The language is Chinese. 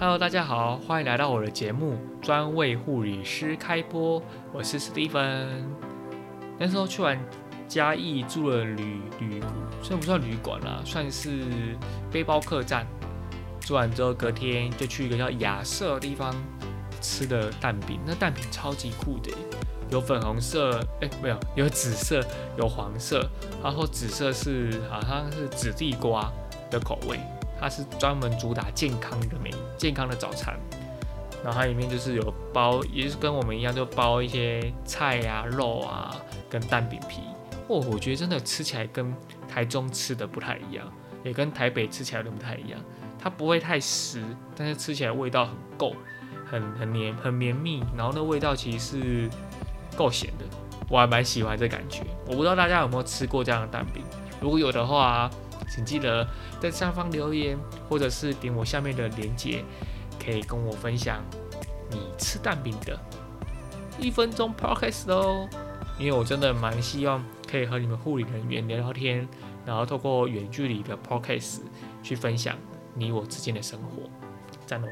Hello，大家好，欢迎来到我的节目，专为护理师开播。我是史蒂芬。那时候去完嘉义住了旅旅，虽然不算旅馆啦，算是背包客栈。住完之后，隔天就去一个叫亚瑟的地方吃的蛋饼。那蛋饼超级酷的，有粉红色，哎，没有，有紫色，有黄色。然后紫色是好像是紫地瓜的口味。它是专门主打健康的美健康的早餐，然后它里面就是有包，也是跟我们一样，就包一些菜啊、肉啊，跟蛋饼皮。哦，我觉得真的吃起来跟台中吃的不太一样，也跟台北吃起来都不太一样。它不会太湿，但是吃起来味道很够，很很黏很绵密，然后那味道其实是够咸的，我还蛮喜欢这感觉。我不知道大家有没有吃过这样的蛋饼，如果有的话。请记得在下方留言，或者是点我下面的链接，可以跟我分享你吃蛋饼的一分钟 podcast 哦。因为我真的蛮希望可以和你们护理人员聊聊天，然后透过远距离的 podcast 去分享你我之间的生活，赞哦。